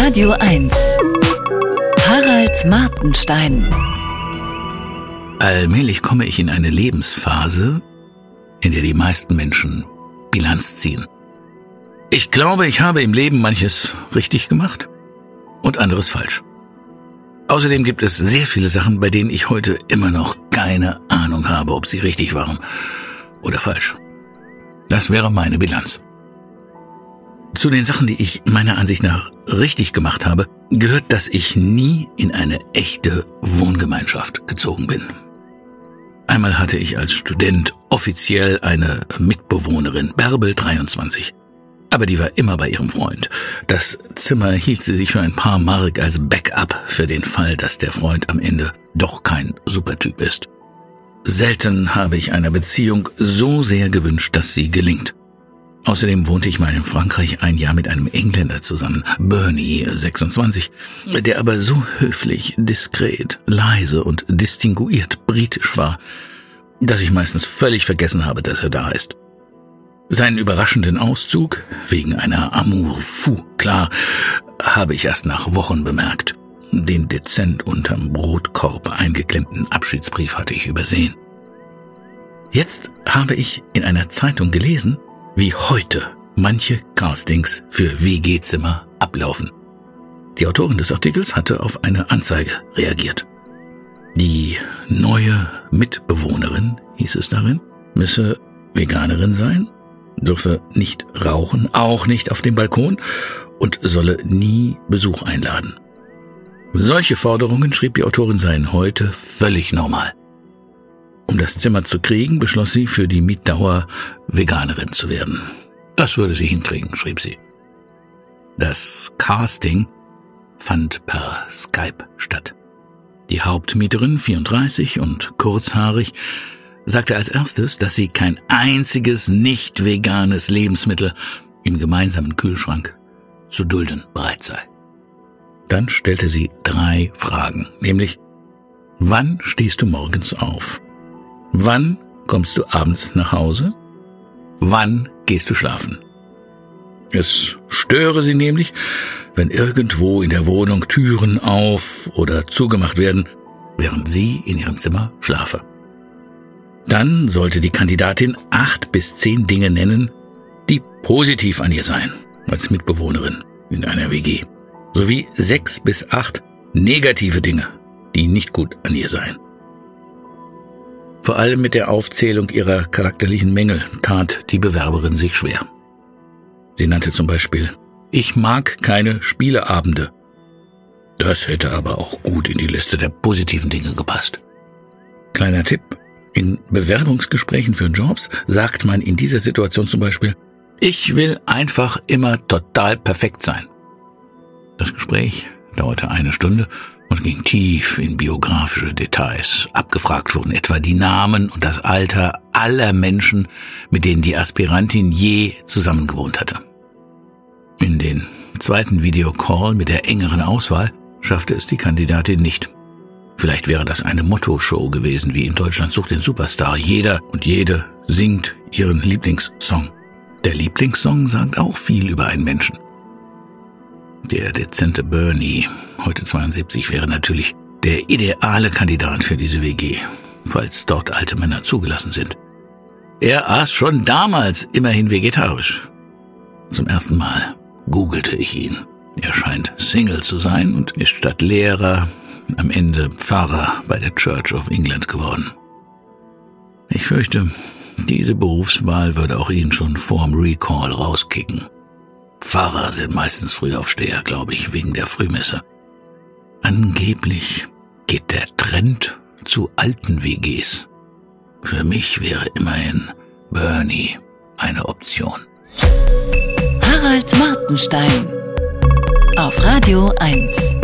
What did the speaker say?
Radio 1. Harald Martenstein. Allmählich komme ich in eine Lebensphase, in der die meisten Menschen Bilanz ziehen. Ich glaube, ich habe im Leben manches richtig gemacht und anderes falsch. Außerdem gibt es sehr viele Sachen, bei denen ich heute immer noch keine Ahnung habe, ob sie richtig waren oder falsch. Das wäre meine Bilanz. Zu den Sachen, die ich meiner Ansicht nach richtig gemacht habe, gehört, dass ich nie in eine echte Wohngemeinschaft gezogen bin. Einmal hatte ich als Student offiziell eine Mitbewohnerin, Bärbel 23. Aber die war immer bei ihrem Freund. Das Zimmer hielt sie sich für ein paar Mark als Backup für den Fall, dass der Freund am Ende doch kein Supertyp ist. Selten habe ich einer Beziehung so sehr gewünscht, dass sie gelingt. Außerdem wohnte ich mal in Frankreich ein Jahr mit einem Engländer zusammen, Bernie, 26, der aber so höflich, diskret, leise und distinguiert britisch war, dass ich meistens völlig vergessen habe, dass er da ist. Seinen überraschenden Auszug, wegen einer Amour fou, klar, habe ich erst nach Wochen bemerkt. Den dezent unterm Brotkorb eingeklemmten Abschiedsbrief hatte ich übersehen. Jetzt habe ich in einer Zeitung gelesen, wie heute manche Castings für WG-Zimmer ablaufen. Die Autorin des Artikels hatte auf eine Anzeige reagiert. Die neue Mitbewohnerin, hieß es darin, müsse Veganerin sein, dürfe nicht rauchen, auch nicht auf dem Balkon und solle nie Besuch einladen. Solche Forderungen, schrieb die Autorin, seien heute völlig normal. Um das Zimmer zu kriegen, beschloss sie, für die Mietdauer Veganerin zu werden. Das würde sie hinkriegen, schrieb sie. Das Casting fand per Skype statt. Die Hauptmieterin, 34 und kurzhaarig, sagte als erstes, dass sie kein einziges nicht veganes Lebensmittel im gemeinsamen Kühlschrank zu dulden bereit sei. Dann stellte sie drei Fragen, nämlich, wann stehst du morgens auf? Wann kommst du abends nach Hause? Wann gehst du schlafen? Es störe sie nämlich, wenn irgendwo in der Wohnung Türen auf oder zugemacht werden, während sie in ihrem Zimmer schlafe. Dann sollte die Kandidatin acht bis zehn Dinge nennen, die positiv an ihr seien, als Mitbewohnerin in einer WG, sowie sechs bis acht negative Dinge, die nicht gut an ihr seien. Vor allem mit der Aufzählung ihrer charakterlichen Mängel tat die Bewerberin sich schwer. Sie nannte zum Beispiel, ich mag keine Spieleabende. Das hätte aber auch gut in die Liste der positiven Dinge gepasst. Kleiner Tipp, in Bewerbungsgesprächen für Jobs sagt man in dieser Situation zum Beispiel, ich will einfach immer total perfekt sein. Das Gespräch dauerte eine Stunde und ging tief in biografische Details. Abgefragt wurden etwa die Namen und das Alter aller Menschen, mit denen die Aspirantin je zusammengewohnt hatte. In den zweiten Videocall mit der engeren Auswahl schaffte es die Kandidatin nicht. Vielleicht wäre das eine Motto-Show gewesen, wie in Deutschland sucht den Superstar. Jeder und jede singt ihren Lieblingssong. Der Lieblingssong sagt auch viel über einen Menschen. Der dezente Bernie, heute 72, wäre natürlich der ideale Kandidat für diese WG, falls dort alte Männer zugelassen sind. Er aß schon damals immerhin vegetarisch. Zum ersten Mal googelte ich ihn. Er scheint Single zu sein und ist statt Lehrer am Ende Pfarrer bei der Church of England geworden. Ich fürchte, diese Berufswahl würde auch ihn schon vorm Recall rauskicken. Pfarrer sind meistens Frühaufsteher, glaube ich, wegen der Frühmesse. Angeblich geht der Trend zu alten WGs. Für mich wäre immerhin Bernie eine Option. Harald Martenstein auf Radio 1.